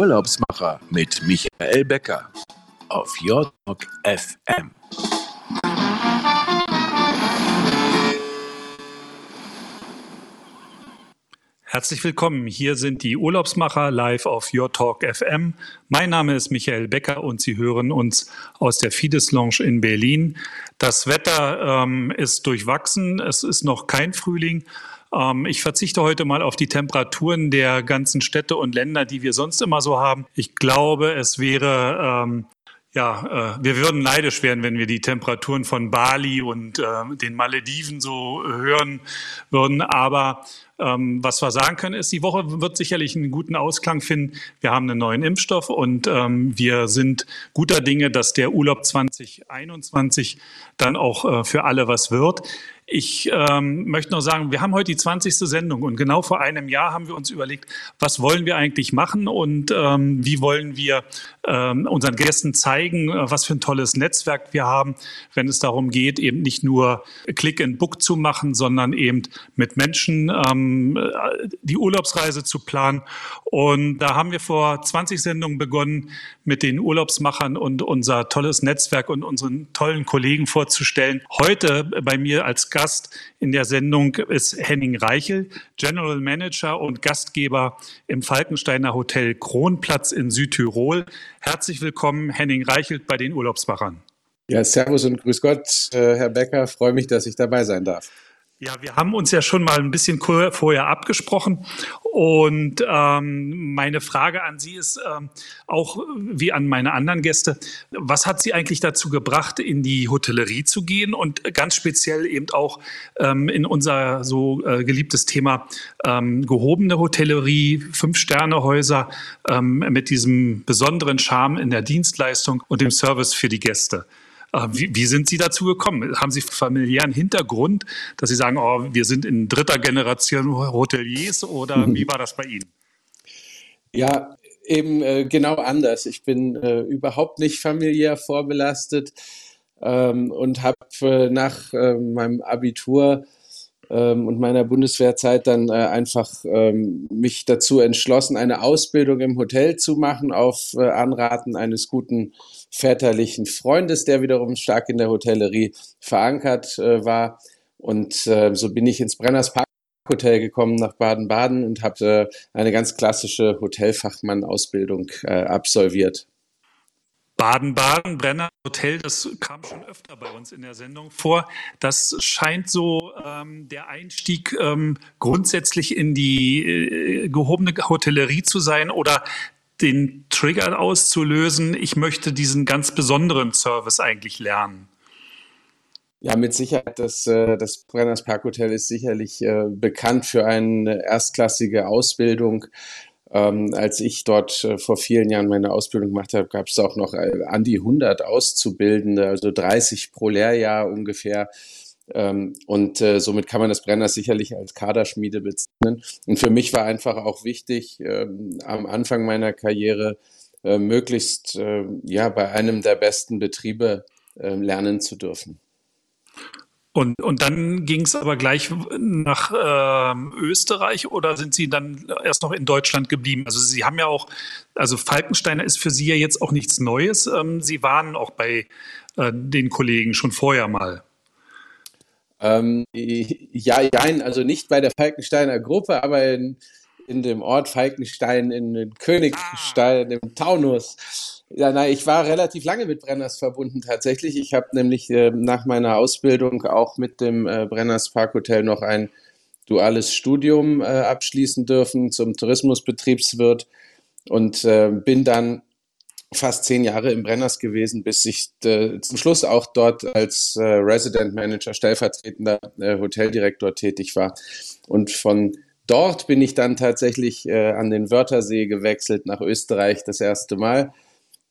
Urlaubsmacher mit Michael Becker auf Talk FM. Herzlich willkommen. Hier sind die Urlaubsmacher live auf Your Talk FM. Mein Name ist Michael Becker und Sie hören uns aus der Fides Lounge in Berlin. Das Wetter ähm, ist durchwachsen. Es ist noch kein Frühling. Ähm, ich verzichte heute mal auf die Temperaturen der ganzen Städte und Länder, die wir sonst immer so haben. Ich glaube, es wäre ähm, ja, äh, wir würden neidisch werden, wenn wir die Temperaturen von Bali und äh, den Malediven so hören würden. Aber ähm, was wir sagen können, ist, die Woche wird sicherlich einen guten Ausklang finden. Wir haben einen neuen Impfstoff und ähm, wir sind guter Dinge, dass der Urlaub 2021 dann auch äh, für alle was wird. Ich ähm, möchte noch sagen, wir haben heute die 20. Sendung und genau vor einem Jahr haben wir uns überlegt, was wollen wir eigentlich machen und ähm, wie wollen wir ähm, unseren Gästen zeigen, äh, was für ein tolles Netzwerk wir haben, wenn es darum geht, eben nicht nur Click and Book zu machen, sondern eben mit Menschen ähm, die Urlaubsreise zu planen. Und da haben wir vor 20 Sendungen begonnen, mit den Urlaubsmachern und unser tolles Netzwerk und unseren tollen Kollegen vorzustellen. Heute bei mir als Gast in der Sendung ist Henning Reichel, General Manager und Gastgeber im Falkensteiner Hotel Kronplatz in Südtirol. Herzlich willkommen, Henning Reichelt bei den Urlaubsmachern. Ja, Servus und Grüß Gott, äh, Herr Becker. Freue mich, dass ich dabei sein darf. Ja, wir haben uns ja schon mal ein bisschen vorher abgesprochen und ähm, meine Frage an Sie ist ähm, auch wie an meine anderen Gäste, was hat Sie eigentlich dazu gebracht, in die Hotellerie zu gehen und ganz speziell eben auch ähm, in unser so äh, geliebtes Thema ähm, gehobene Hotellerie, Fünf-Sterne-Häuser ähm, mit diesem besonderen Charme in der Dienstleistung und dem Service für die Gäste? Wie, wie, sind Sie dazu gekommen? Haben Sie familiären Hintergrund, dass Sie sagen, oh, wir sind in dritter Generation Hoteliers oder mhm. wie war das bei Ihnen? Ja, eben äh, genau anders. Ich bin äh, überhaupt nicht familiär vorbelastet ähm, und habe äh, nach äh, meinem Abitur ähm, und meiner Bundeswehrzeit dann äh, einfach ähm, mich dazu entschlossen, eine Ausbildung im Hotel zu machen auf Anraten eines guten väterlichen Freundes, der wiederum stark in der Hotellerie verankert äh, war. Und äh, so bin ich ins Brenners Park Hotel gekommen nach Baden-Baden und habe äh, eine ganz klassische Hotelfachmann-Ausbildung äh, absolviert. Baden-Baden, Brenner Hotel, das kam schon öfter bei uns in der Sendung vor. Das scheint so ähm, der Einstieg ähm, grundsätzlich in die äh, gehobene Hotellerie zu sein oder den Trigger auszulösen, ich möchte diesen ganz besonderen Service eigentlich lernen? Ja, mit Sicherheit. Das, äh, das Brenners Parkhotel ist sicherlich äh, bekannt für eine erstklassige Ausbildung. Ähm, als ich dort äh, vor vielen Jahren meine Ausbildung gemacht habe, gab es auch noch an die 100 Auszubildende, also 30 pro Lehrjahr ungefähr. Ähm, und äh, somit kann man das Brenner sicherlich als Kaderschmiede bezeichnen. Und für mich war einfach auch wichtig, ähm, am Anfang meiner Karriere äh, möglichst äh, ja bei einem der besten Betriebe äh, lernen zu dürfen. Und, und dann ging es aber gleich nach äh, Österreich oder sind Sie dann erst noch in Deutschland geblieben? Also Sie haben ja auch, also Falkensteiner ist für Sie ja jetzt auch nichts Neues. Ähm, Sie waren auch bei äh, den Kollegen schon vorher mal. Ähm, ja, nein, also nicht bei der Falkensteiner Gruppe, aber in, in dem Ort Falkenstein, in Königstein, im Taunus. Ja, nein, ich war relativ lange mit Brenners verbunden tatsächlich. Ich habe nämlich äh, nach meiner Ausbildung auch mit dem äh, Brenners Parkhotel noch ein duales Studium äh, abschließen dürfen zum Tourismusbetriebswirt und äh, bin dann fast zehn Jahre im Brenners gewesen, bis ich äh, zum Schluss auch dort als äh, Resident Manager, stellvertretender äh, Hoteldirektor tätig war. Und von dort bin ich dann tatsächlich an den Wörthersee gewechselt nach Österreich das erste Mal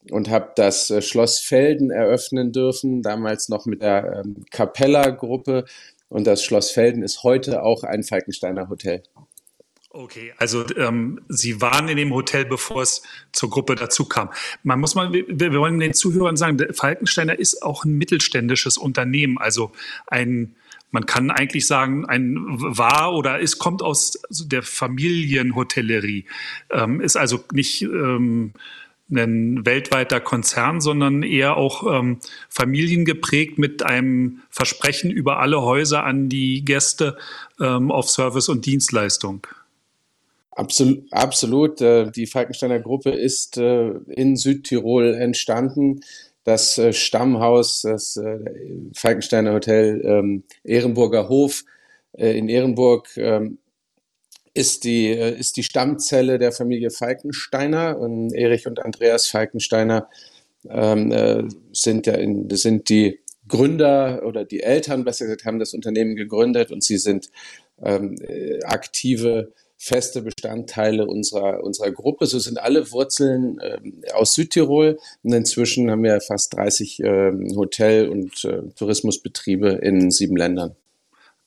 und habe das äh, Schloss Felden eröffnen dürfen, damals noch mit der ähm, Capella-Gruppe. Und das Schloss Felden ist heute auch ein Falkensteiner Hotel. Okay, also ähm, Sie waren in dem Hotel, bevor es zur Gruppe dazu kam. Man muss mal, wir, wir wollen den Zuhörern sagen, der Falkensteiner ist auch ein mittelständisches Unternehmen, also ein man kann eigentlich sagen, ein war oder es kommt aus der Familienhotellerie, ähm, ist also nicht ähm, ein weltweiter Konzern, sondern eher auch ähm, familiengeprägt mit einem Versprechen über alle Häuser an die Gäste ähm, auf Service und Dienstleistung. Absolut, absolut. Äh, die Falkensteiner Gruppe ist äh, in Südtirol entstanden. Das äh, Stammhaus, das Falkensteiner Hotel ähm, Ehrenburger Hof in Ehrenburg ähm, ist die, ist die Stammzelle der Familie Falkensteiner. Und Erich und Andreas Falkensteiner ähm, sind, ja in, sind die Gründer oder die Eltern, besser gesagt, haben das Unternehmen gegründet und sie sind ähm, aktive feste Bestandteile unserer, unserer Gruppe. So sind alle Wurzeln äh, aus Südtirol. Und inzwischen haben wir fast 30 äh, Hotel- und äh, Tourismusbetriebe in sieben Ländern.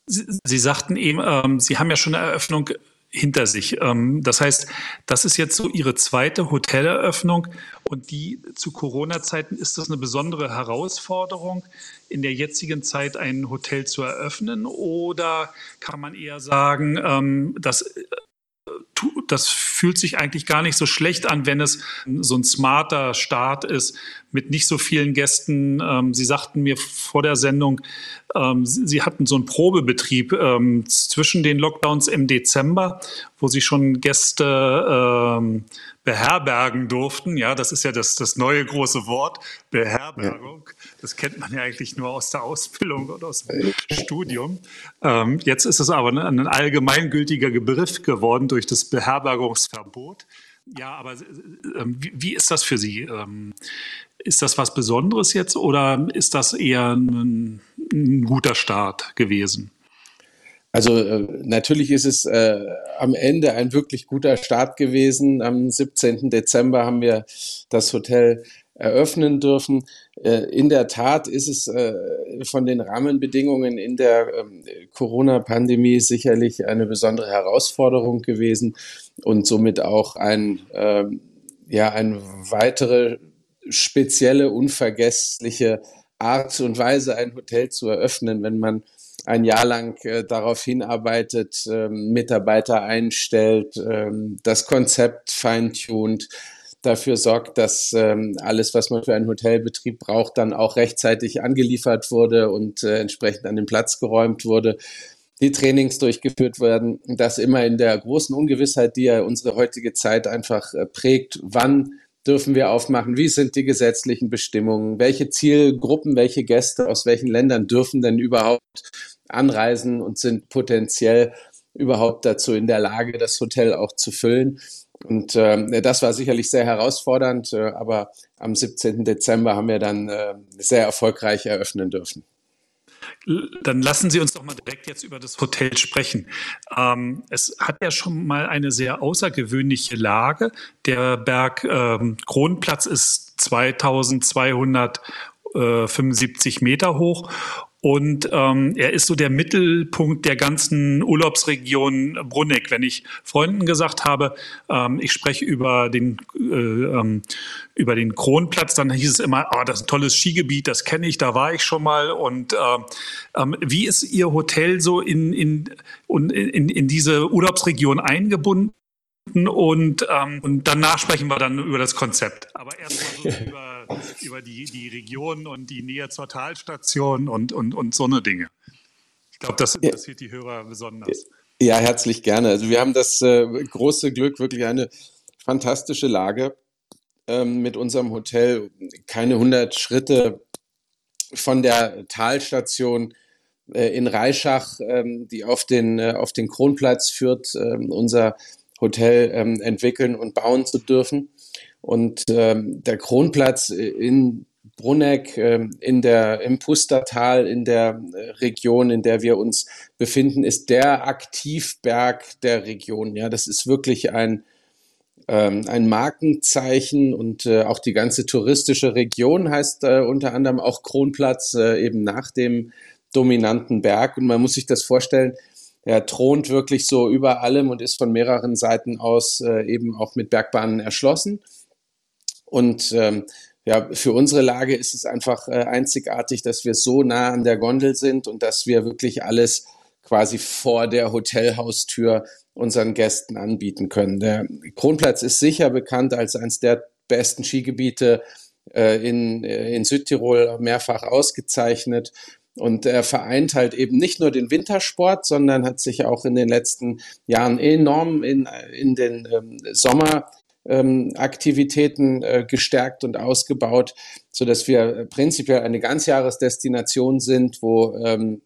Sie, Sie sagten eben, ähm, Sie haben ja schon eine Eröffnung hinter sich. Ähm, das heißt, das ist jetzt so Ihre zweite Hoteleröffnung und die zu Corona-Zeiten ist das eine besondere Herausforderung, in der jetzigen Zeit ein Hotel zu eröffnen oder kann man eher sagen, ähm, dass das fühlt sich eigentlich gar nicht so schlecht an, wenn es so ein smarter Start ist mit nicht so vielen Gästen. Ähm, Sie sagten mir vor der Sendung, ähm, Sie hatten so einen Probebetrieb ähm, zwischen den Lockdowns im Dezember, wo Sie schon Gäste beherbergen durften. Ja, das ist ja das, das neue große Wort, Beherbergung. Das kennt man ja eigentlich nur aus der Ausbildung oder aus dem Studium. Ähm, jetzt ist es aber ein allgemeingültiger Begriff geworden durch das Beherbergungsverbot. Ja, aber äh, wie, wie, ist das für Sie? Ähm, ist das was Besonderes jetzt oder ist das eher ein, ein guter Start gewesen? Also äh, natürlich ist es äh, am Ende ein wirklich guter Start gewesen. Am 17. Dezember haben wir das Hotel eröffnen dürfen. Äh, in der Tat ist es äh, von den Rahmenbedingungen in der ähm, Corona-Pandemie sicherlich eine besondere Herausforderung gewesen und somit auch ein, ähm, ja, eine weitere spezielle, unvergessliche Art und Weise, ein Hotel zu eröffnen, wenn man ein Jahr lang äh, darauf hinarbeitet, ähm, Mitarbeiter einstellt, ähm, das Konzept feintunt, dafür sorgt, dass ähm, alles, was man für einen Hotelbetrieb braucht, dann auch rechtzeitig angeliefert wurde und äh, entsprechend an den Platz geräumt wurde, die Trainings durchgeführt werden, das immer in der großen Ungewissheit, die ja unsere heutige Zeit einfach äh, prägt, wann dürfen wir aufmachen? Wie sind die gesetzlichen Bestimmungen? Welche Zielgruppen, welche Gäste aus welchen Ländern dürfen denn überhaupt anreisen und sind potenziell überhaupt dazu in der Lage, das Hotel auch zu füllen? Und äh, das war sicherlich sehr herausfordernd, äh, aber am 17. Dezember haben wir dann äh, sehr erfolgreich eröffnen dürfen. Dann lassen Sie uns doch mal direkt jetzt über das Hotel sprechen. Ähm, es hat ja schon mal eine sehr außergewöhnliche Lage. Der Berg ähm, Kronplatz ist 2275 Meter hoch und ähm, er ist so der Mittelpunkt der ganzen Urlaubsregion Bruneck. Wenn ich Freunden gesagt habe, ähm, ich spreche über den, äh, ähm, über den Kronplatz, dann hieß es immer, oh, das ist ein tolles Skigebiet, das kenne ich, da war ich schon mal. Und äh, ähm, wie ist Ihr Hotel so in, in, in, in diese Urlaubsregion eingebunden? Und, ähm, und danach sprechen wir dann über das Konzept. Aber erstmal so über, über die, die Region und die Nähe zur Talstation und, und, und so eine Dinge. Ich glaube, das interessiert die Hörer besonders. Ja, herzlich gerne. Also wir haben das äh, große Glück, wirklich eine fantastische Lage ähm, mit unserem Hotel. Keine 100 Schritte von der Talstation äh, in Reischach, ähm, die auf den, äh, auf den Kronplatz führt. Ähm, unser Hotel ähm, entwickeln und bauen zu dürfen. Und ähm, der Kronplatz in Bruneck, ähm, in der, im Pustertal, in der äh, Region, in der wir uns befinden, ist der Aktivberg der Region. Ja, das ist wirklich ein, ähm, ein Markenzeichen und äh, auch die ganze touristische Region heißt äh, unter anderem auch Kronplatz, äh, eben nach dem dominanten Berg. Und man muss sich das vorstellen, er thront wirklich so über allem und ist von mehreren Seiten aus äh, eben auch mit Bergbahnen erschlossen. Und ähm, ja, für unsere Lage ist es einfach äh, einzigartig, dass wir so nah an der Gondel sind und dass wir wirklich alles quasi vor der Hotelhaustür unseren Gästen anbieten können. Der Kronplatz ist sicher bekannt als eines der besten Skigebiete äh, in, äh, in Südtirol, mehrfach ausgezeichnet. Und er vereint halt eben nicht nur den Wintersport, sondern hat sich auch in den letzten Jahren enorm in, in den ähm, Sommeraktivitäten ähm, äh, gestärkt und ausgebaut, so dass wir prinzipiell eine Ganzjahresdestination sind, wo ähm,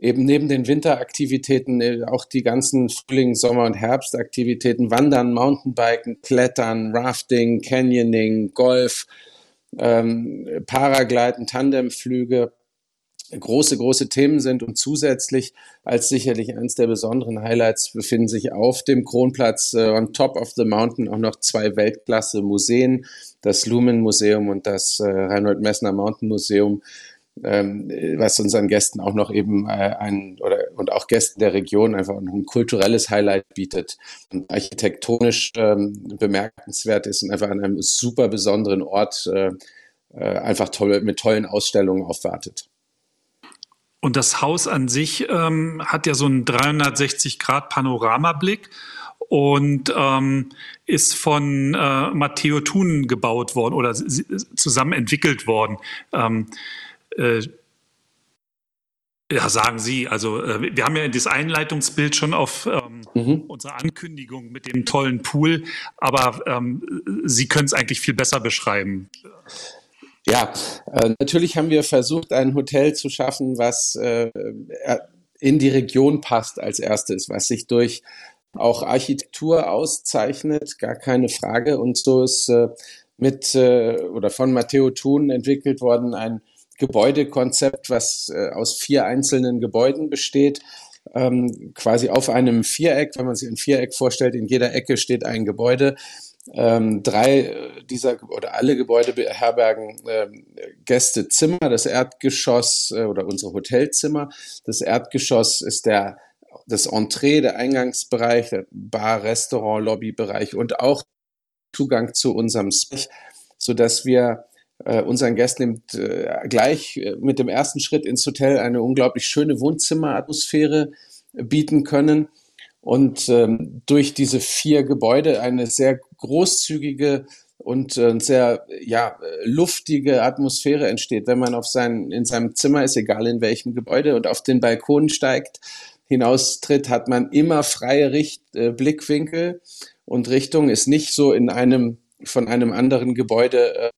eben neben den Winteraktivitäten äh, auch die ganzen Frühling-, Sommer- und Herbstaktivitäten, Wandern, Mountainbiken, Klettern, Rafting, Canyoning, Golf, ähm, Paragliden, Tandemflüge große, große Themen sind und zusätzlich als sicherlich eines der besonderen Highlights befinden sich auf dem Kronplatz äh, on top of the mountain auch noch zwei Weltklasse-Museen, das Lumen Museum und das äh, Reinhold Messner Mountain Museum, ähm, was unseren Gästen auch noch eben äh, ein oder und auch Gästen der Region einfach noch ein kulturelles Highlight bietet und architektonisch ähm, bemerkenswert ist und einfach an einem super besonderen Ort äh, äh, einfach toll, mit tollen Ausstellungen aufwartet. Und das Haus an sich ähm, hat ja so einen 360-Grad-Panoramablick und ähm, ist von äh, Matteo Thun gebaut worden oder zusammen entwickelt worden. Ähm, äh, ja, sagen Sie. Also äh, wir haben ja das Einleitungsbild schon auf ähm, mhm. unsere Ankündigung mit dem tollen Pool, aber ähm, Sie können es eigentlich viel besser beschreiben. Ja, äh, natürlich haben wir versucht, ein Hotel zu schaffen, was äh, in die Region passt als erstes, was sich durch auch Architektur auszeichnet, gar keine Frage. Und so ist äh, mit äh, oder von Matteo Thun entwickelt worden ein Gebäudekonzept, was äh, aus vier einzelnen Gebäuden besteht. Ähm, quasi auf einem Viereck, wenn man sich ein Viereck vorstellt, in jeder Ecke steht ein Gebäude. Ähm, drei dieser oder alle Gebäude beherbergen äh, Gästezimmer, das Erdgeschoss äh, oder unsere Hotelzimmer. Das Erdgeschoss ist der das Entree, der Eingangsbereich, der Bar, Restaurant, Lobbybereich und auch Zugang zu unserem Space, so dass wir äh, unseren Gästen äh, gleich mit dem ersten Schritt ins Hotel eine unglaublich schöne Wohnzimmeratmosphäre bieten können und ähm, durch diese vier Gebäude eine sehr großzügige und äh, sehr ja luftige Atmosphäre entsteht, wenn man auf sein in seinem Zimmer ist, egal in welchem Gebäude und auf den Balkon steigt, hinaustritt, hat man immer freie Richt äh, Blickwinkel. Und Richtung ist nicht so in einem von einem anderen Gebäude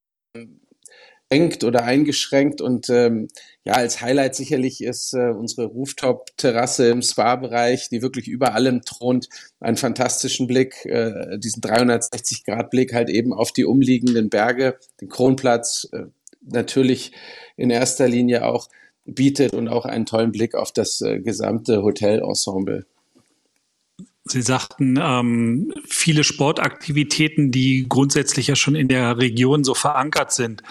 äh, engt oder eingeschränkt. Und ähm, ja, als Highlight sicherlich ist äh, unsere Rooftop-Terrasse im Spa-Bereich, die wirklich über allem thront, einen fantastischen Blick, äh, diesen 360-Grad-Blick halt eben auf die umliegenden Berge, den Kronplatz, äh, natürlich in erster Linie auch bietet und auch einen tollen Blick auf das äh, gesamte Hotelensemble. Sie sagten, ähm, viele Sportaktivitäten, die grundsätzlich ja schon in der Region so verankert sind.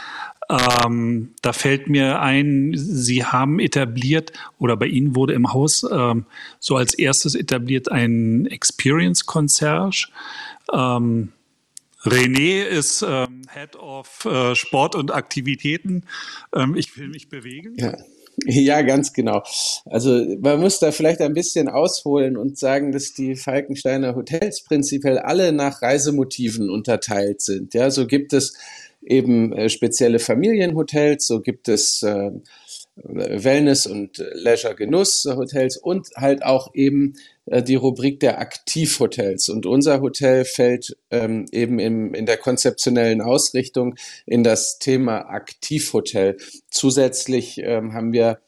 Ähm, da fällt mir ein, Sie haben etabliert oder bei Ihnen wurde im Haus ähm, so als erstes etabliert ein Experience Concierge. Ähm, René ist ähm, Head of äh, Sport und Aktivitäten. Ähm, ich will mich bewegen. Ja. Ja, ganz genau. Also man muss da vielleicht ein bisschen ausholen und sagen, dass die Falkensteiner Hotels prinzipiell alle nach Reisemotiven unterteilt sind. Ja, so gibt es eben äh, spezielle Familienhotels, so gibt es äh, Wellness- und Leisure-Genuss-Hotels und halt auch eben äh, die Rubrik der Aktivhotels. Und unser Hotel fällt ähm, eben im, in der konzeptionellen Ausrichtung in das Thema Aktivhotel. Zusätzlich ähm, haben wir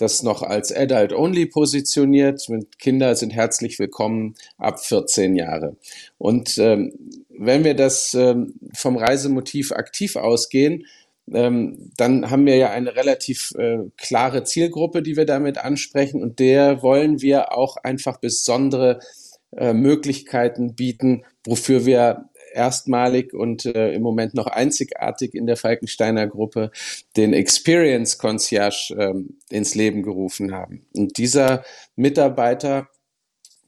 das noch als Adult Only positioniert. Kinder sind herzlich willkommen ab 14 Jahre. Und ähm, wenn wir das ähm, vom Reisemotiv aktiv ausgehen, ähm, dann haben wir ja eine relativ äh, klare Zielgruppe, die wir damit ansprechen und der wollen wir auch einfach besondere äh, Möglichkeiten bieten, wofür wir erstmalig und äh, im Moment noch einzigartig in der Falkensteiner Gruppe den Experience Concierge ähm, ins Leben gerufen haben. Und dieser Mitarbeiter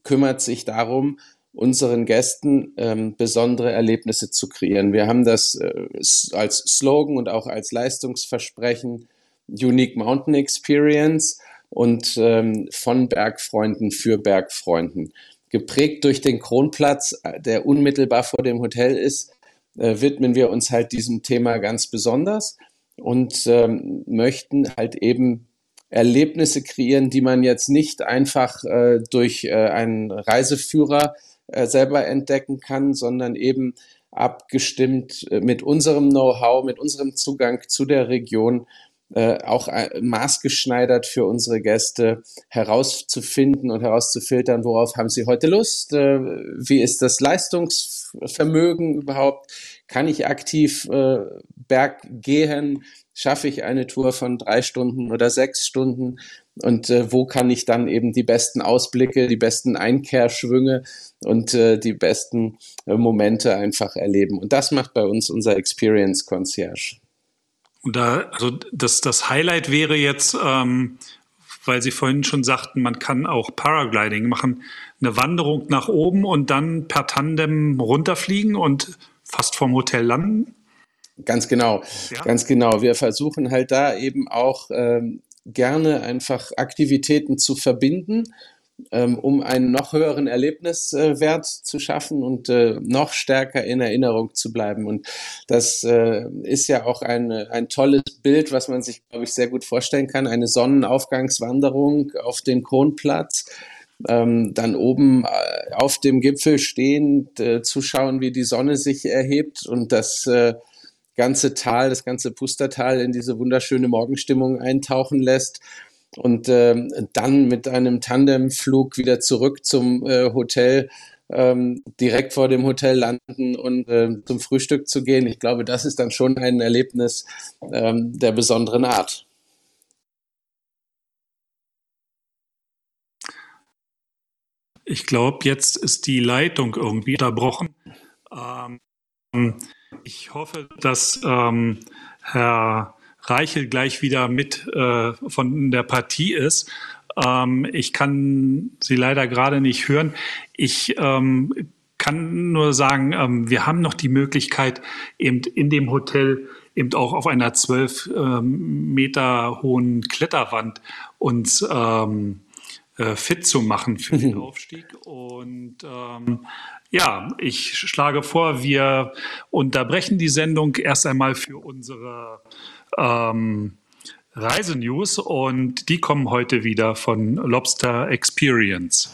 kümmert sich darum, unseren Gästen ähm, besondere Erlebnisse zu kreieren. Wir haben das äh, als Slogan und auch als Leistungsversprechen Unique Mountain Experience und ähm, von Bergfreunden für Bergfreunden. Geprägt durch den Kronplatz, äh, der unmittelbar vor dem Hotel ist, äh, widmen wir uns halt diesem Thema ganz besonders und ähm, möchten halt eben Erlebnisse kreieren, die man jetzt nicht einfach äh, durch äh, einen Reiseführer äh, selber entdecken kann, sondern eben abgestimmt äh, mit unserem Know-how, mit unserem Zugang zu der Region, äh, auch äh, maßgeschneidert für unsere Gäste herauszufinden und herauszufiltern, worauf haben sie heute Lust, äh, wie ist das Leistungsvermögen überhaupt, kann ich aktiv äh, Berg gehen, schaffe ich eine Tour von drei Stunden oder sechs Stunden und äh, wo kann ich dann eben die besten Ausblicke, die besten Einkehrschwünge und äh, die besten äh, Momente einfach erleben. Und das macht bei uns unser Experience Concierge. Und da, also das, das Highlight wäre jetzt, ähm, weil Sie vorhin schon sagten, man kann auch Paragliding machen, eine Wanderung nach oben und dann per Tandem runterfliegen und fast vom Hotel landen? Ganz genau, ja. ganz genau. Wir versuchen halt da eben auch ähm, gerne einfach Aktivitäten zu verbinden, ähm, um einen noch höheren Erlebniswert zu schaffen und äh, noch stärker in Erinnerung zu bleiben. Und das äh, ist ja auch ein, ein tolles Bild, was man sich, glaube ich, sehr gut vorstellen kann. Eine Sonnenaufgangswanderung auf den Kronplatz. Ähm, dann oben äh, auf dem Gipfel stehend äh, zu schauen, wie die Sonne sich erhebt und das äh, ganze Tal, das ganze Pustertal in diese wunderschöne Morgenstimmung eintauchen lässt und äh, dann mit einem Tandemflug wieder zurück zum äh, Hotel ähm, direkt vor dem Hotel landen und äh, zum Frühstück zu gehen. Ich glaube, das ist dann schon ein Erlebnis ähm, der besonderen Art. Ich glaube, jetzt ist die Leitung irgendwie unterbrochen. Ähm, ich hoffe, dass ähm, Herr Reichel gleich wieder mit äh, von der Partie ist. Ähm, ich kann Sie leider gerade nicht hören. Ich ähm, kann nur sagen, ähm, wir haben noch die Möglichkeit, eben in dem Hotel eben auch auf einer zwölf ähm, Meter hohen Kletterwand uns ähm, äh, fit zu machen für den Aufstieg. Und ähm, ja, ich schlage vor, wir unterbrechen die Sendung erst einmal für unsere ähm, Reisenews und die kommen heute wieder von Lobster Experience.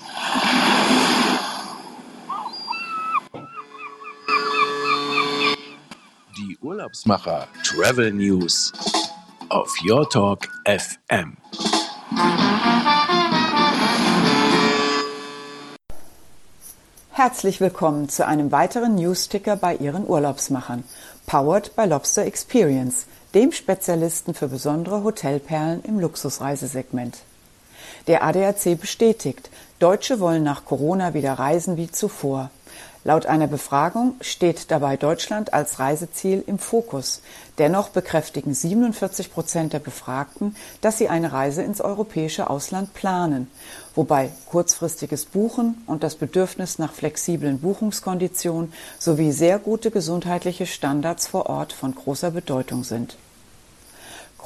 Die Urlaubsmacher Travel News auf Your Talk FM. Herzlich willkommen zu einem weiteren Newsticker bei Ihren Urlaubsmachern, powered by Lobster Experience, dem Spezialisten für besondere Hotelperlen im Luxusreisesegment. Der ADAC bestätigt, Deutsche wollen nach Corona wieder reisen wie zuvor. Laut einer Befragung steht dabei Deutschland als Reiseziel im Fokus. Dennoch bekräftigen 47 Prozent der Befragten, dass sie eine Reise ins europäische Ausland planen, wobei kurzfristiges Buchen und das Bedürfnis nach flexiblen Buchungskonditionen sowie sehr gute gesundheitliche Standards vor Ort von großer Bedeutung sind.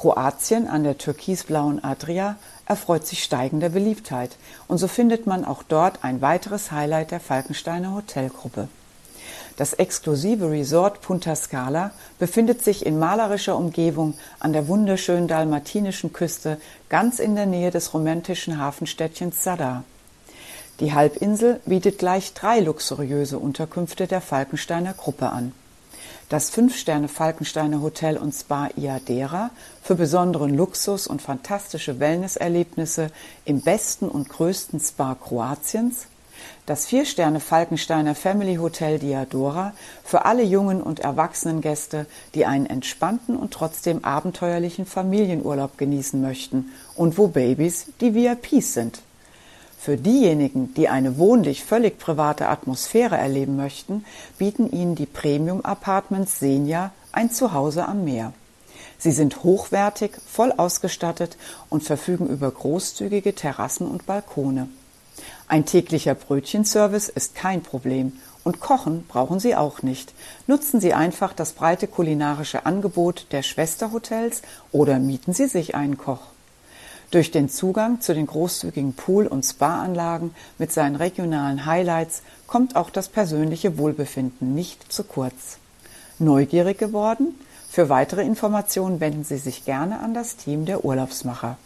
Kroatien an der türkisblauen Adria erfreut sich steigender Beliebtheit und so findet man auch dort ein weiteres Highlight der Falkensteiner Hotelgruppe. Das exklusive Resort Punta Scala befindet sich in malerischer Umgebung an der wunderschönen dalmatinischen Küste ganz in der Nähe des romantischen Hafenstädtchens Zadar. Die Halbinsel bietet gleich drei luxuriöse Unterkünfte der Falkensteiner Gruppe an das Fünf-Sterne-Falkensteiner Hotel und Spa Iadera für besonderen Luxus und fantastische Wellnesserlebnisse im besten und größten Spa Kroatiens, das Vier-Sterne-Falkensteiner Family Hotel Diadora für alle jungen und erwachsenen Gäste, die einen entspannten und trotzdem abenteuerlichen Familienurlaub genießen möchten und wo Babys die VIPs sind. Für diejenigen, die eine wohnlich völlig private Atmosphäre erleben möchten, bieten ihnen die Premium Apartments Senja ein Zuhause am Meer. Sie sind hochwertig, voll ausgestattet und verfügen über großzügige Terrassen und Balkone. Ein täglicher Brötchenservice ist kein Problem und kochen brauchen Sie auch nicht. Nutzen Sie einfach das breite kulinarische Angebot der Schwesterhotels oder mieten Sie sich einen Koch. Durch den Zugang zu den großzügigen Pool- und Spa-Anlagen mit seinen regionalen Highlights kommt auch das persönliche Wohlbefinden nicht zu kurz. Neugierig geworden? Für weitere Informationen wenden Sie sich gerne an das Team der Urlaubsmacher.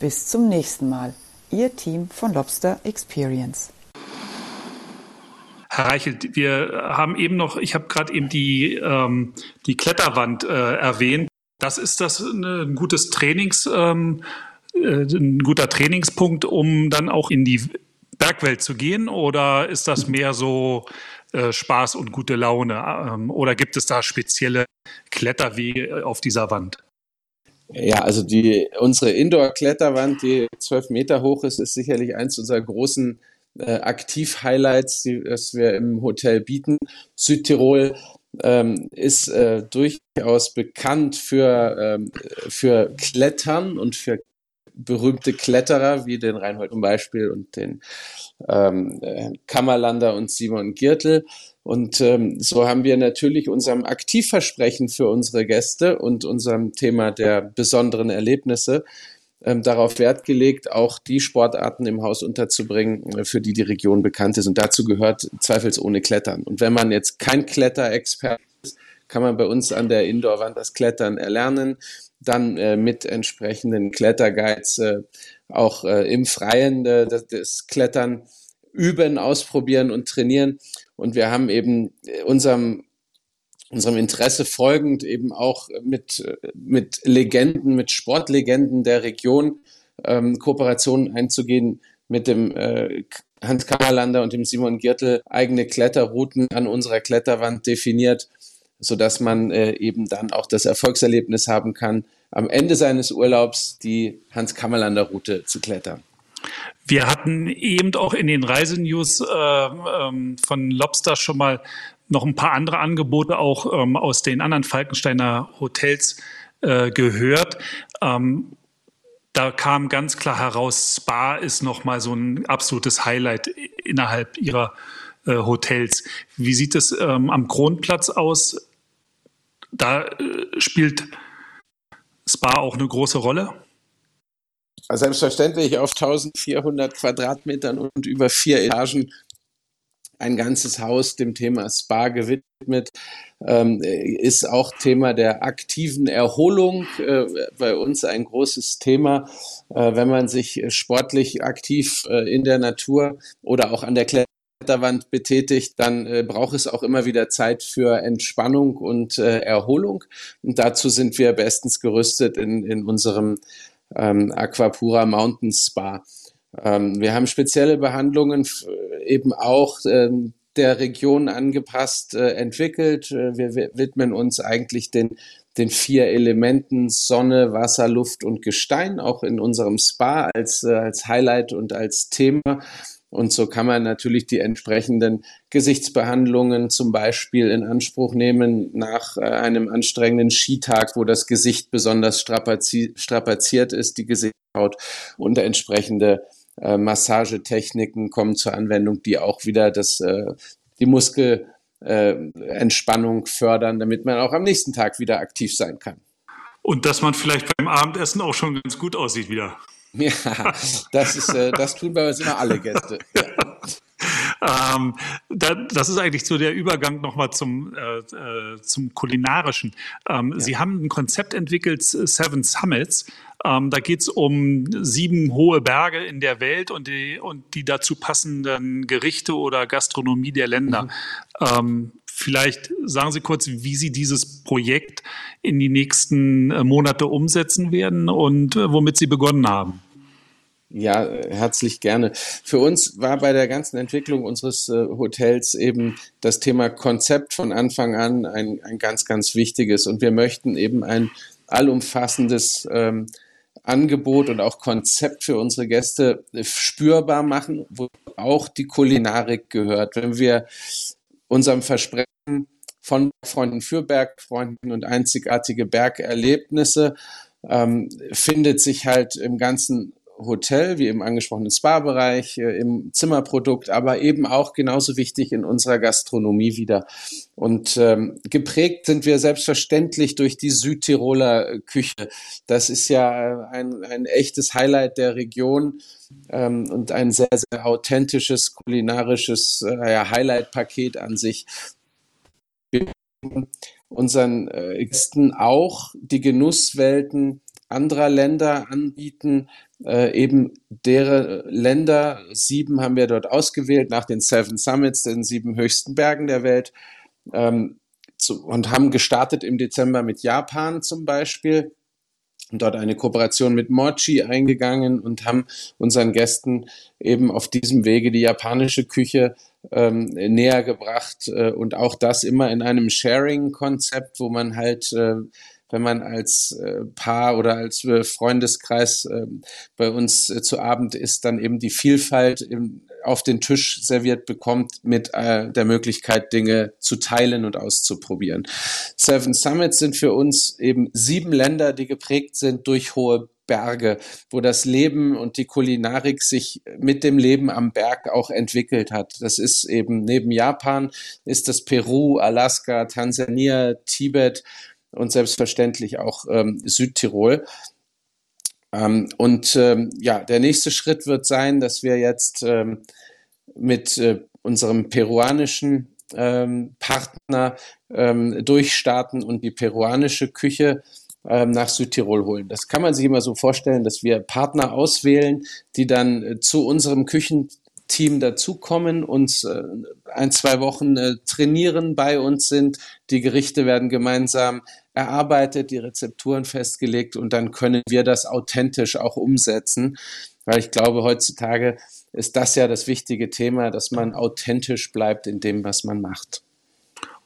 Bis zum nächsten Mal. Ihr Team von Lobster Experience. Herr Reichelt, wir haben eben noch, ich habe gerade eben die, ähm, die Kletterwand äh, erwähnt. Das ist das ein gutes Trainings, ähm, äh, ein guter Trainingspunkt, um dann auch in die Bergwelt zu gehen? Oder ist das mehr so äh, Spaß und gute Laune? Ähm, oder gibt es da spezielle Kletterwege auf dieser Wand? Ja, also die, unsere Indoor-Kletterwand, die zwölf Meter hoch ist, ist sicherlich eins unserer großen äh, Aktiv-Highlights, das wir im Hotel bieten. Südtirol ähm, ist äh, durchaus bekannt für, ähm, für Klettern und für berühmte Kletterer wie den Reinhold zum Beispiel und den ähm, äh, Kammerlander und Simon Giertel. Und ähm, so haben wir natürlich unserem Aktivversprechen für unsere Gäste und unserem Thema der besonderen Erlebnisse ähm, darauf Wert gelegt, auch die Sportarten im Haus unterzubringen, äh, für die die Region bekannt ist. Und dazu gehört zweifelsohne Klettern. Und wenn man jetzt kein Kletterexperte ist, kann man bei uns an der Indoorwand das Klettern erlernen dann äh, mit entsprechenden Kletterguides äh, auch äh, im Freien äh, das, das Klettern üben, ausprobieren und trainieren. Und wir haben eben äh, unserem unserem Interesse folgend eben auch mit, mit Legenden, mit Sportlegenden der Region ähm, Kooperationen einzugehen, mit dem äh, Hans Kammerlander und dem Simon Giertel eigene Kletterrouten an unserer Kletterwand definiert so dass man äh, eben dann auch das Erfolgserlebnis haben kann, am Ende seines Urlaubs die Hans-Kammerlander-Route zu klettern. Wir hatten eben auch in den Reisenews äh, ähm, von Lobster schon mal noch ein paar andere Angebote auch ähm, aus den anderen Falkensteiner Hotels äh, gehört. Ähm, da kam ganz klar heraus, Spa ist nochmal so ein absolutes Highlight innerhalb ihrer äh, Hotels. Wie sieht es ähm, am Kronplatz aus? Da äh, spielt Spa auch eine große Rolle? Also selbstverständlich auf 1400 Quadratmetern und über vier Etagen ein ganzes Haus dem Thema Spa gewidmet, ähm, ist auch Thema der aktiven Erholung äh, bei uns ein großes Thema. Äh, wenn man sich sportlich aktiv äh, in der Natur oder auch an der Kletterwand Wand betätigt, dann äh, braucht es auch immer wieder Zeit für Entspannung und äh, Erholung. Und dazu sind wir bestens gerüstet in, in unserem ähm, Aquapura Mountain Spa. Ähm, wir haben spezielle Behandlungen eben auch ähm, der Region angepasst äh, entwickelt. Wir, wir widmen uns eigentlich den den vier Elementen Sonne, Wasser, Luft und Gestein, auch in unserem Spa als, äh, als Highlight und als Thema. Und so kann man natürlich die entsprechenden Gesichtsbehandlungen zum Beispiel in Anspruch nehmen nach äh, einem anstrengenden Skitag, wo das Gesicht besonders strapazi strapaziert ist, die Gesichtshaut und entsprechende äh, Massagetechniken kommen zur Anwendung, die auch wieder das, äh, die Muskelentspannung äh, fördern, damit man auch am nächsten Tag wieder aktiv sein kann. Und dass man vielleicht beim Abendessen auch schon ganz gut aussieht wieder. Ja, das, ist, äh, das tun bei uns immer alle Gäste. ähm, da, das ist eigentlich so der Übergang nochmal zum, äh, äh, zum Kulinarischen. Ähm, ja. Sie haben ein Konzept entwickelt, Seven Summits. Ähm, da geht es um sieben hohe Berge in der Welt und die, und die dazu passenden Gerichte oder Gastronomie der Länder. Mhm. Vielleicht sagen Sie kurz, wie Sie dieses Projekt in die nächsten äh, Monate umsetzen werden und äh, womit Sie begonnen haben. Ja, herzlich gerne. Für uns war bei der ganzen Entwicklung unseres äh, Hotels eben das Thema Konzept von Anfang an ein, ein ganz, ganz wichtiges. Und wir möchten eben ein allumfassendes ähm, Angebot und auch Konzept für unsere Gäste spürbar machen, wo auch die Kulinarik gehört. Wenn wir unserem Versprechen von Freunden für Bergfreunden und einzigartige Bergerlebnisse ähm, findet sich halt im ganzen Hotel, wie im angesprochenen Spa-Bereich, äh, im Zimmerprodukt, aber eben auch genauso wichtig in unserer Gastronomie wieder. Und ähm, geprägt sind wir selbstverständlich durch die Südtiroler Küche. Das ist ja ein, ein echtes Highlight der Region ähm, und ein sehr, sehr authentisches kulinarisches äh, ja, Highlight-Paket an sich. Wir unseren äh, Gästen auch die Genusswelten anderer Länder anbieten, äh, eben deren Länder, sieben haben wir dort ausgewählt nach den Seven Summits, den sieben höchsten Bergen der Welt, ähm, zu, und haben gestartet im Dezember mit Japan zum Beispiel dort eine Kooperation mit Mochi eingegangen und haben unseren Gästen eben auf diesem Wege die japanische Küche ähm, näher gebracht äh, und auch das immer in einem Sharing-Konzept, wo man halt äh, wenn man als äh, Paar oder als äh, Freundeskreis äh, bei uns äh, zu Abend ist, dann eben die Vielfalt im, auf den Tisch serviert bekommt mit äh, der Möglichkeit, Dinge zu teilen und auszuprobieren. Seven Summits sind für uns eben sieben Länder, die geprägt sind durch hohe Berge, wo das Leben und die Kulinarik sich mit dem Leben am Berg auch entwickelt hat. Das ist eben neben Japan ist das Peru, Alaska, Tansania, Tibet und selbstverständlich auch ähm, Südtirol. Ähm, und ähm, ja, der nächste Schritt wird sein, dass wir jetzt ähm, mit äh, unserem peruanischen ähm, Partner ähm, durchstarten und die peruanische Küche nach Südtirol holen. Das kann man sich immer so vorstellen, dass wir Partner auswählen, die dann äh, zu unserem Küchenteam dazukommen, uns äh, ein, zwei Wochen äh, trainieren bei uns sind. Die Gerichte werden gemeinsam erarbeitet, die Rezepturen festgelegt und dann können wir das authentisch auch umsetzen. Weil ich glaube, heutzutage ist das ja das wichtige Thema, dass man authentisch bleibt in dem, was man macht.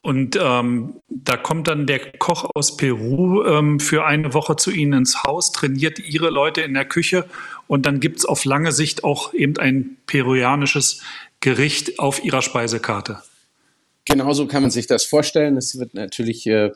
Und ähm, da kommt dann der Koch aus Peru ähm, für eine Woche zu Ihnen ins Haus, trainiert Ihre Leute in der Küche und dann gibt es auf lange Sicht auch eben ein peruanisches Gericht auf Ihrer Speisekarte. Genauso kann man sich das vorstellen. Es wird natürlich äh,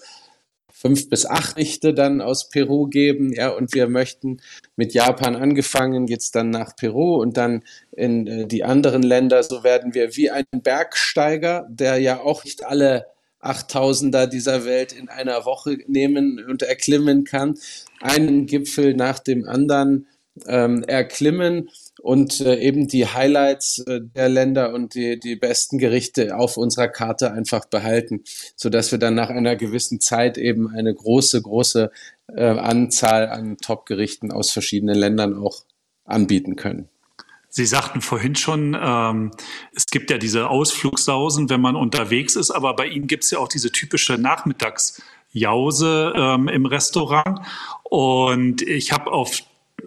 fünf bis acht Richte dann aus Peru geben. Ja, und wir möchten mit Japan angefangen, jetzt dann nach Peru und dann in äh, die anderen Länder. So werden wir wie ein Bergsteiger, der ja auch nicht alle 8000er dieser Welt in einer Woche nehmen und erklimmen kann, einen Gipfel nach dem anderen ähm, erklimmen und äh, eben die Highlights äh, der Länder und die, die besten Gerichte auf unserer Karte einfach behalten, so dass wir dann nach einer gewissen Zeit eben eine große, große äh, Anzahl an Top-Gerichten aus verschiedenen Ländern auch anbieten können. Sie sagten vorhin schon, ähm, es gibt ja diese Ausflugssausen, wenn man unterwegs ist, aber bei Ihnen gibt es ja auch diese typische Nachmittagsjause ähm, im Restaurant. Und ich habe auf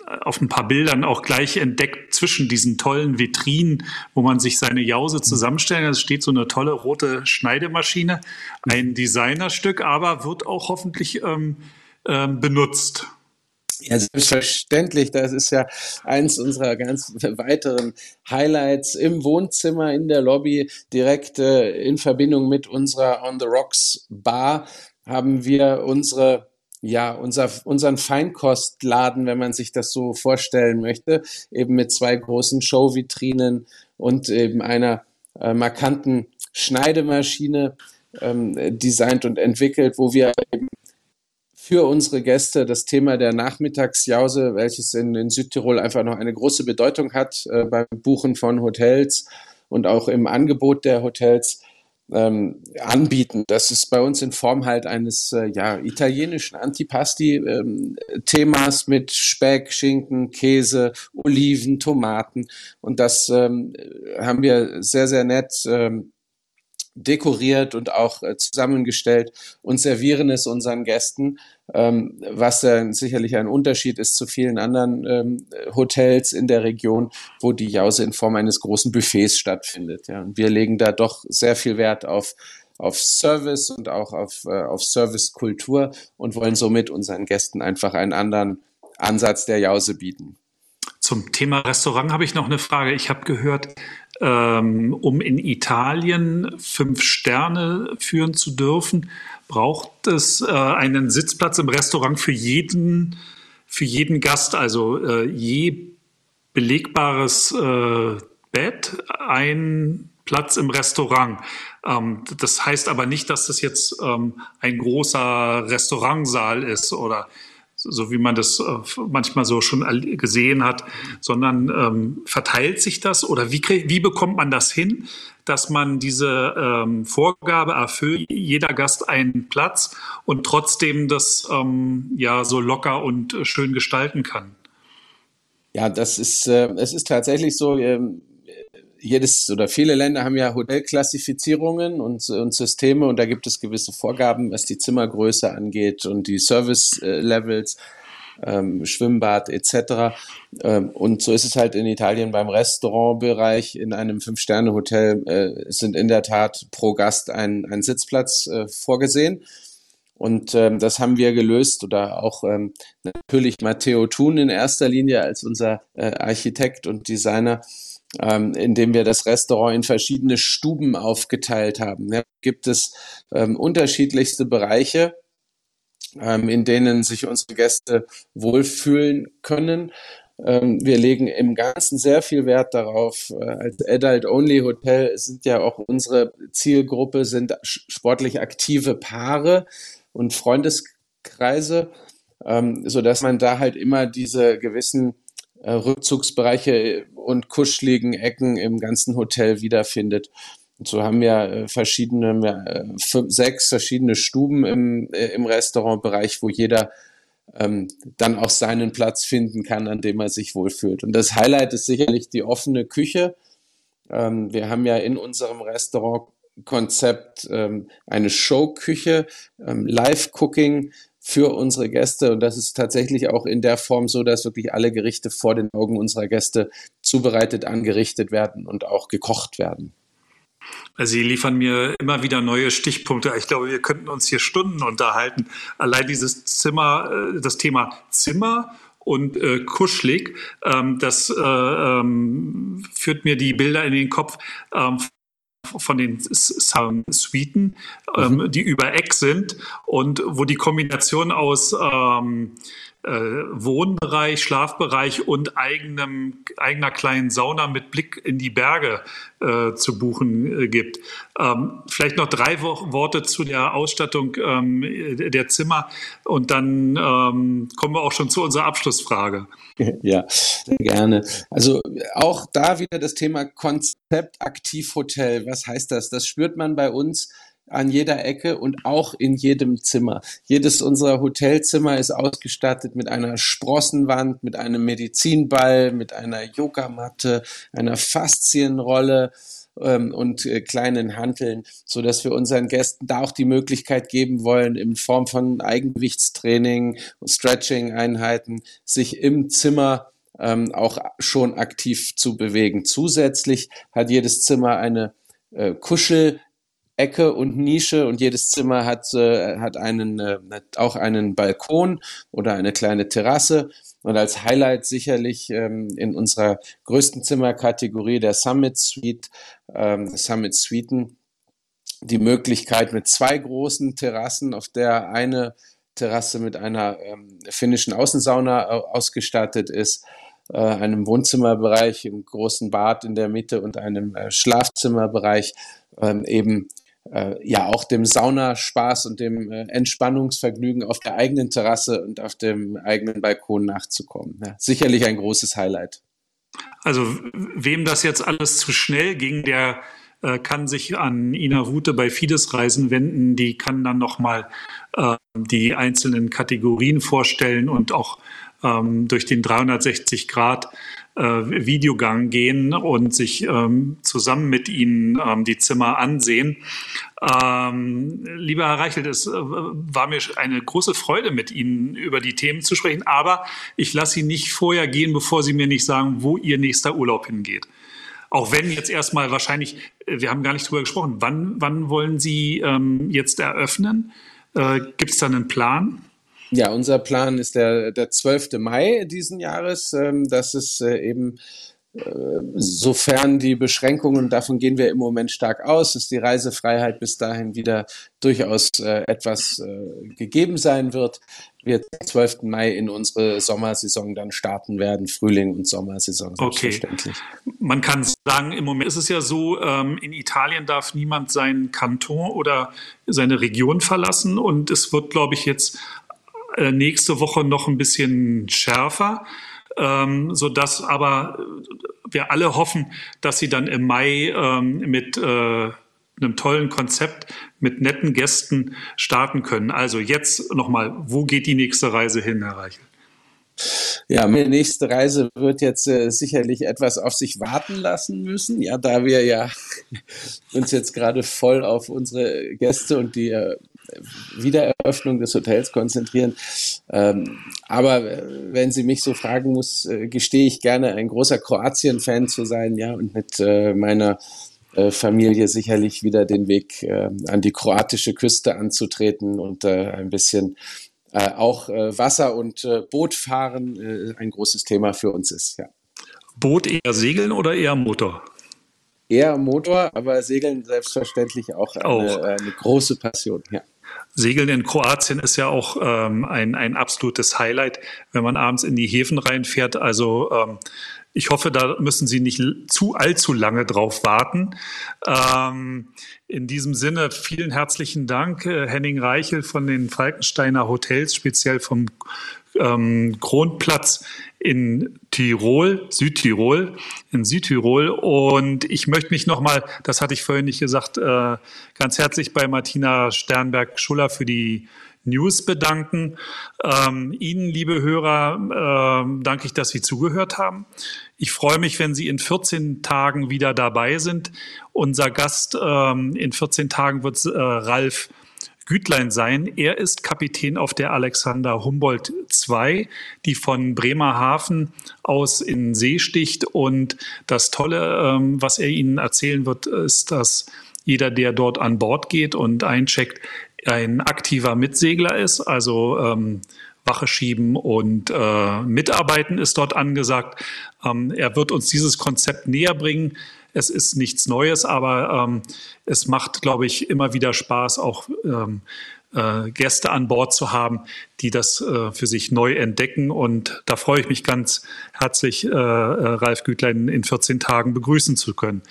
auf ein paar Bildern auch gleich entdeckt zwischen diesen tollen Vitrinen, wo man sich seine Jause zusammenstellen. Es steht so eine tolle rote Schneidemaschine, ein Designerstück, aber wird auch hoffentlich ähm, ähm, benutzt. Ja, selbstverständlich. Das ist ja eins unserer ganz weiteren Highlights im Wohnzimmer, in der Lobby, direkt äh, in Verbindung mit unserer On the Rocks Bar haben wir unsere ja, unser, unseren Feinkostladen, wenn man sich das so vorstellen möchte, eben mit zwei großen Showvitrinen und eben einer äh, markanten Schneidemaschine ähm, designt und entwickelt, wo wir eben für unsere Gäste das Thema der Nachmittagsjause, welches in, in Südtirol einfach noch eine große Bedeutung hat äh, beim Buchen von Hotels und auch im Angebot der Hotels, ähm, anbieten. Das ist bei uns in Form halt eines äh, ja, italienischen Antipasti-Themas ähm, mit Speck, Schinken, Käse, Oliven, Tomaten. Und das ähm, haben wir sehr, sehr nett ähm, dekoriert und auch äh, zusammengestellt und servieren es unseren Gästen, ähm, was äh, sicherlich ein Unterschied ist zu vielen anderen ähm, Hotels in der Region, wo die Jause in Form eines großen Buffets stattfindet. Ja. Und wir legen da doch sehr viel Wert auf auf Service und auch auf, äh, auf Servicekultur und wollen somit unseren Gästen einfach einen anderen Ansatz der Jause bieten. Zum Thema Restaurant habe ich noch eine Frage. Ich habe gehört, ähm, um in Italien fünf Sterne führen zu dürfen, braucht es äh, einen Sitzplatz im Restaurant für jeden, für jeden Gast. Also äh, je belegbares äh, Bett, ein Platz im Restaurant. Ähm, das heißt aber nicht, dass das jetzt ähm, ein großer Restaurantsaal ist oder so wie man das äh, manchmal so schon gesehen hat, sondern ähm, verteilt sich das oder wie, wie bekommt man das hin, dass man diese ähm, Vorgabe erfüllt, jeder Gast einen Platz und trotzdem das ähm, ja so locker und schön gestalten kann? Ja, das ist, äh, es ist tatsächlich so, ähm, jedes oder viele Länder haben ja Hotelklassifizierung und, und Systeme und da gibt es gewisse Vorgaben, was die Zimmergröße angeht und die Service-Levels. Ähm, Schwimmbad etc. Ähm, und so ist es halt in Italien beim Restaurantbereich. In einem Fünf-Sterne-Hotel äh, sind in der Tat pro Gast ein, ein Sitzplatz äh, vorgesehen. Und ähm, das haben wir gelöst oder auch ähm, natürlich Matteo Thun in erster Linie als unser äh, Architekt und Designer ähm, indem wir das Restaurant in verschiedene Stuben aufgeteilt haben. Ja, gibt es ähm, unterschiedlichste Bereiche, ähm, in denen sich unsere Gäste wohlfühlen können. Ähm, wir legen im Ganzen sehr viel Wert darauf. Äh, als Adult-Only-Hotel sind ja auch unsere Zielgruppe sind sportlich aktive Paare und Freundeskreise, ähm, so dass man da halt immer diese gewissen äh, Rückzugsbereiche und kuscheligen Ecken im ganzen Hotel wiederfindet. Und so haben wir äh, verschiedene, äh, fünf, sechs verschiedene Stuben im, äh, im Restaurantbereich, wo jeder ähm, dann auch seinen Platz finden kann, an dem er sich wohlfühlt. Und das Highlight ist sicherlich die offene Küche. Ähm, wir haben ja in unserem Restaurantkonzept ähm, eine Showküche, ähm, Live-Cooking, für unsere Gäste. Und das ist tatsächlich auch in der Form so, dass wirklich alle Gerichte vor den Augen unserer Gäste zubereitet, angerichtet werden und auch gekocht werden. Sie liefern mir immer wieder neue Stichpunkte. Ich glaube, wir könnten uns hier Stunden unterhalten. Allein dieses Zimmer, äh, das Thema Zimmer und äh, kuschelig, ähm, das äh, ähm, führt mir die Bilder in den Kopf ähm, von den Suiten, ähm, mhm. die über Eck sind und wo die Kombination aus ähm, äh, Wohnbereich, Schlafbereich und eigenem, eigener kleinen Sauna mit Blick in die Berge äh, zu buchen äh, gibt. Ähm, vielleicht noch drei Wo Worte zu der Ausstattung ähm, der Zimmer und dann ähm, kommen wir auch schon zu unserer Abschlussfrage. Ja, gerne. Also auch da wieder das Thema Konzept Aktivhotel. Was heißt das? Das spürt man bei uns an jeder Ecke und auch in jedem Zimmer. Jedes unserer Hotelzimmer ist ausgestattet mit einer Sprossenwand, mit einem Medizinball, mit einer Yogamatte, einer Faszienrolle ähm, und äh, kleinen Hanteln, so dass wir unseren Gästen da auch die Möglichkeit geben wollen, in Form von Eigengewichtstraining und Stretching-Einheiten sich im Zimmer ähm, auch schon aktiv zu bewegen. Zusätzlich hat jedes Zimmer eine äh, Kuschel Ecke und Nische und jedes Zimmer hat, äh, hat einen, äh, auch einen Balkon oder eine kleine Terrasse. Und als Highlight sicherlich ähm, in unserer größten Zimmerkategorie der Summit Suite, ähm, Summit Suiten, die Möglichkeit mit zwei großen Terrassen, auf der eine Terrasse mit einer ähm, finnischen Außensauna äh, ausgestattet ist, äh, einem Wohnzimmerbereich, im großen Bad in der Mitte und einem äh, Schlafzimmerbereich ähm, eben äh, ja auch dem Saunaspaß und dem äh, Entspannungsvergnügen auf der eigenen Terrasse und auf dem eigenen Balkon nachzukommen. Ja, sicherlich ein großes Highlight. Also wem das jetzt alles zu schnell ging, der äh, kann sich an Ina Wute bei Fides Reisen wenden. Die kann dann nochmal äh, die einzelnen Kategorien vorstellen und auch ähm, durch den 360 Grad äh, Videogang gehen und sich ähm, zusammen mit Ihnen ähm, die Zimmer ansehen. Ähm, lieber Herr Reichelt, es äh, war mir eine große Freude, mit Ihnen über die Themen zu sprechen, aber ich lasse Sie nicht vorher gehen, bevor Sie mir nicht sagen, wo Ihr nächster Urlaub hingeht. Auch wenn jetzt erstmal wahrscheinlich, äh, wir haben gar nicht drüber gesprochen, wann, wann wollen Sie ähm, jetzt eröffnen? Äh, Gibt es da einen Plan? Ja, unser Plan ist der, der 12. Mai diesen Jahres. Ähm, das ist äh, eben, äh, sofern die Beschränkungen, davon gehen wir im Moment stark aus, dass die Reisefreiheit bis dahin wieder durchaus äh, etwas gegeben sein wird. wir am 12. Mai in unsere Sommersaison dann starten werden, Frühling und Sommersaison selbstverständlich. Okay. Man kann sagen, im Moment ist es ja so, ähm, in Italien darf niemand seinen Kanton oder seine Region verlassen und es wird, glaube ich, jetzt äh, nächste Woche noch ein bisschen schärfer. Ähm, so dass aber wir alle hoffen, dass sie dann im Mai ähm, mit äh, einem tollen Konzept mit netten Gästen starten können. Also jetzt nochmal, wo geht die nächste Reise hin, Herr Reichel? Ja, meine nächste Reise wird jetzt äh, sicherlich etwas auf sich warten lassen müssen. Ja, da wir ja uns jetzt gerade voll auf unsere Gäste und die äh, Wiedereröffnung des Hotels konzentrieren. Ähm, aber äh, wenn Sie mich so fragen muss, äh, gestehe ich gerne ein großer Kroatien-Fan zu sein, ja, und mit äh, meiner äh, Familie sicherlich wieder den Weg äh, an die kroatische Küste anzutreten und äh, ein bisschen auch Wasser- und Bootfahren ein großes Thema für uns ist. Ja. Boot eher segeln oder eher Motor? Eher Motor, aber Segeln selbstverständlich auch eine, auch. eine große Passion. Ja. Segeln in Kroatien ist ja auch ähm, ein, ein absolutes Highlight, wenn man abends in die Häfen reinfährt. Also ähm, ich hoffe, da müssen Sie nicht zu allzu lange drauf warten. Ähm, in diesem Sinne vielen herzlichen Dank, äh, Henning Reichel von den Falkensteiner Hotels, speziell vom ähm, Kronplatz in Tirol, Südtirol, in Südtirol. Und ich möchte mich nochmal, das hatte ich vorhin nicht gesagt, äh, ganz herzlich bei Martina Sternberg-Schuller für die News bedanken. Ähm, Ihnen, liebe Hörer, äh, danke ich, dass Sie zugehört haben. Ich freue mich, wenn Sie in 14 Tagen wieder dabei sind. Unser Gast ähm, in 14 Tagen wird äh, Ralf Gütlein sein. Er ist Kapitän auf der Alexander Humboldt II, die von Bremerhaven aus in See sticht. Und das Tolle, ähm, was er Ihnen erzählen wird, ist, dass jeder, der dort an Bord geht und eincheckt, ein aktiver Mitsegler ist, also ähm, Wache schieben und äh, Mitarbeiten ist dort angesagt. Ähm, er wird uns dieses Konzept näher bringen. Es ist nichts Neues, aber ähm, es macht, glaube ich, immer wieder Spaß, auch ähm, äh, Gäste an Bord zu haben, die das äh, für sich neu entdecken. Und da freue ich mich ganz herzlich, äh, äh Ralf Gütlein in 14 Tagen begrüßen zu können.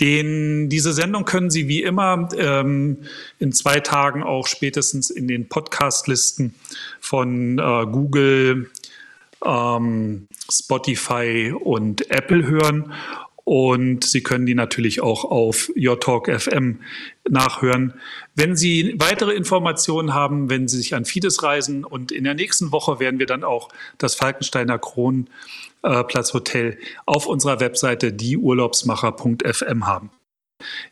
Den, diese Sendung können Sie wie immer ähm, in zwei Tagen auch spätestens in den Podcast-Listen von äh, Google, ähm, Spotify und Apple hören. Und Sie können die natürlich auch auf Your Talk FM nachhören. Wenn Sie weitere Informationen haben, wenn Sie sich an Fides reisen und in der nächsten Woche werden wir dann auch das Falkensteiner Kron äh, Platz Hotel auf unserer Webseite dieurlaubsmacher.fm haben.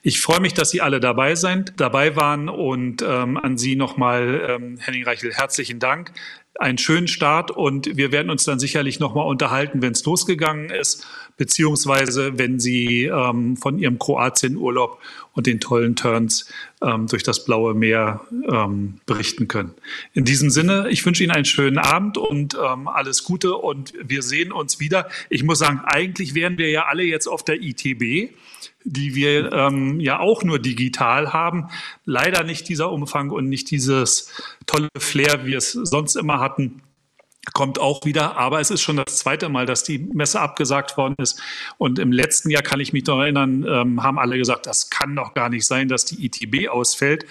Ich freue mich, dass Sie alle dabei sind, dabei waren und ähm, an Sie nochmal, ähm, Henning Reichel, herzlichen Dank. Einen schönen Start und wir werden uns dann sicherlich nochmal unterhalten, wenn es losgegangen ist, beziehungsweise wenn Sie ähm, von Ihrem Kroatien-Urlaub und den tollen Turns ähm, durch das blaue Meer ähm, berichten können. In diesem Sinne, ich wünsche Ihnen einen schönen Abend und ähm, alles Gute und wir sehen uns wieder. Ich muss sagen, eigentlich wären wir ja alle jetzt auf der ITB die wir ähm, ja auch nur digital haben. Leider nicht dieser Umfang und nicht dieses tolle Flair, wie wir es sonst immer hatten kommt auch wieder, aber es ist schon das zweite Mal, dass die Messe abgesagt worden ist. Und im letzten Jahr kann ich mich noch erinnern, ähm, haben alle gesagt, das kann doch gar nicht sein, dass die ITB ausfällt.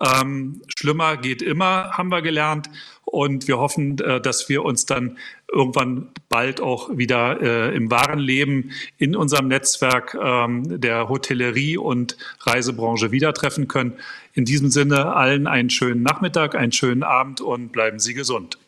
Ähm, schlimmer geht immer, haben wir gelernt. Und wir hoffen, äh, dass wir uns dann irgendwann bald auch wieder äh, im wahren Leben in unserem Netzwerk ähm, der Hotellerie und Reisebranche wieder treffen können. In diesem Sinne allen einen schönen Nachmittag, einen schönen Abend und bleiben Sie gesund.